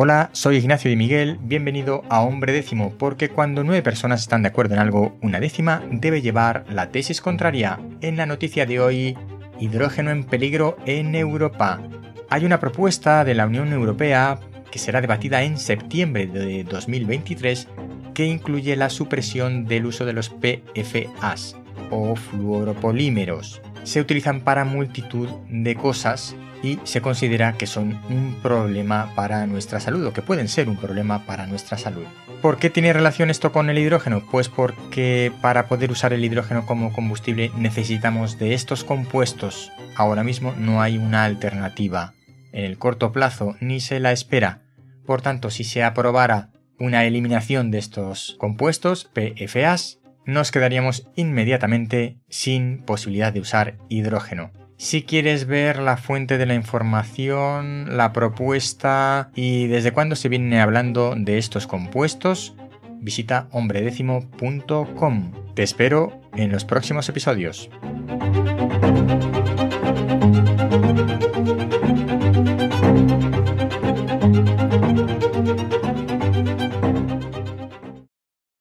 Hola, soy Ignacio de Miguel, bienvenido a Hombre Décimo, porque cuando nueve personas están de acuerdo en algo, una décima debe llevar la tesis contraria. En la noticia de hoy, hidrógeno en peligro en Europa. Hay una propuesta de la Unión Europea que será debatida en septiembre de 2023 que incluye la supresión del uso de los PFAs o fluoropolímeros. Se utilizan para multitud de cosas y se considera que son un problema para nuestra salud o que pueden ser un problema para nuestra salud. ¿Por qué tiene relación esto con el hidrógeno? Pues porque para poder usar el hidrógeno como combustible necesitamos de estos compuestos. Ahora mismo no hay una alternativa. En el corto plazo ni se la espera. Por tanto, si se aprobara una eliminación de estos compuestos, PFAs, nos quedaríamos inmediatamente sin posibilidad de usar hidrógeno. Si quieres ver la fuente de la información, la propuesta y desde cuándo se viene hablando de estos compuestos, visita hombredécimo.com. Te espero en los próximos episodios.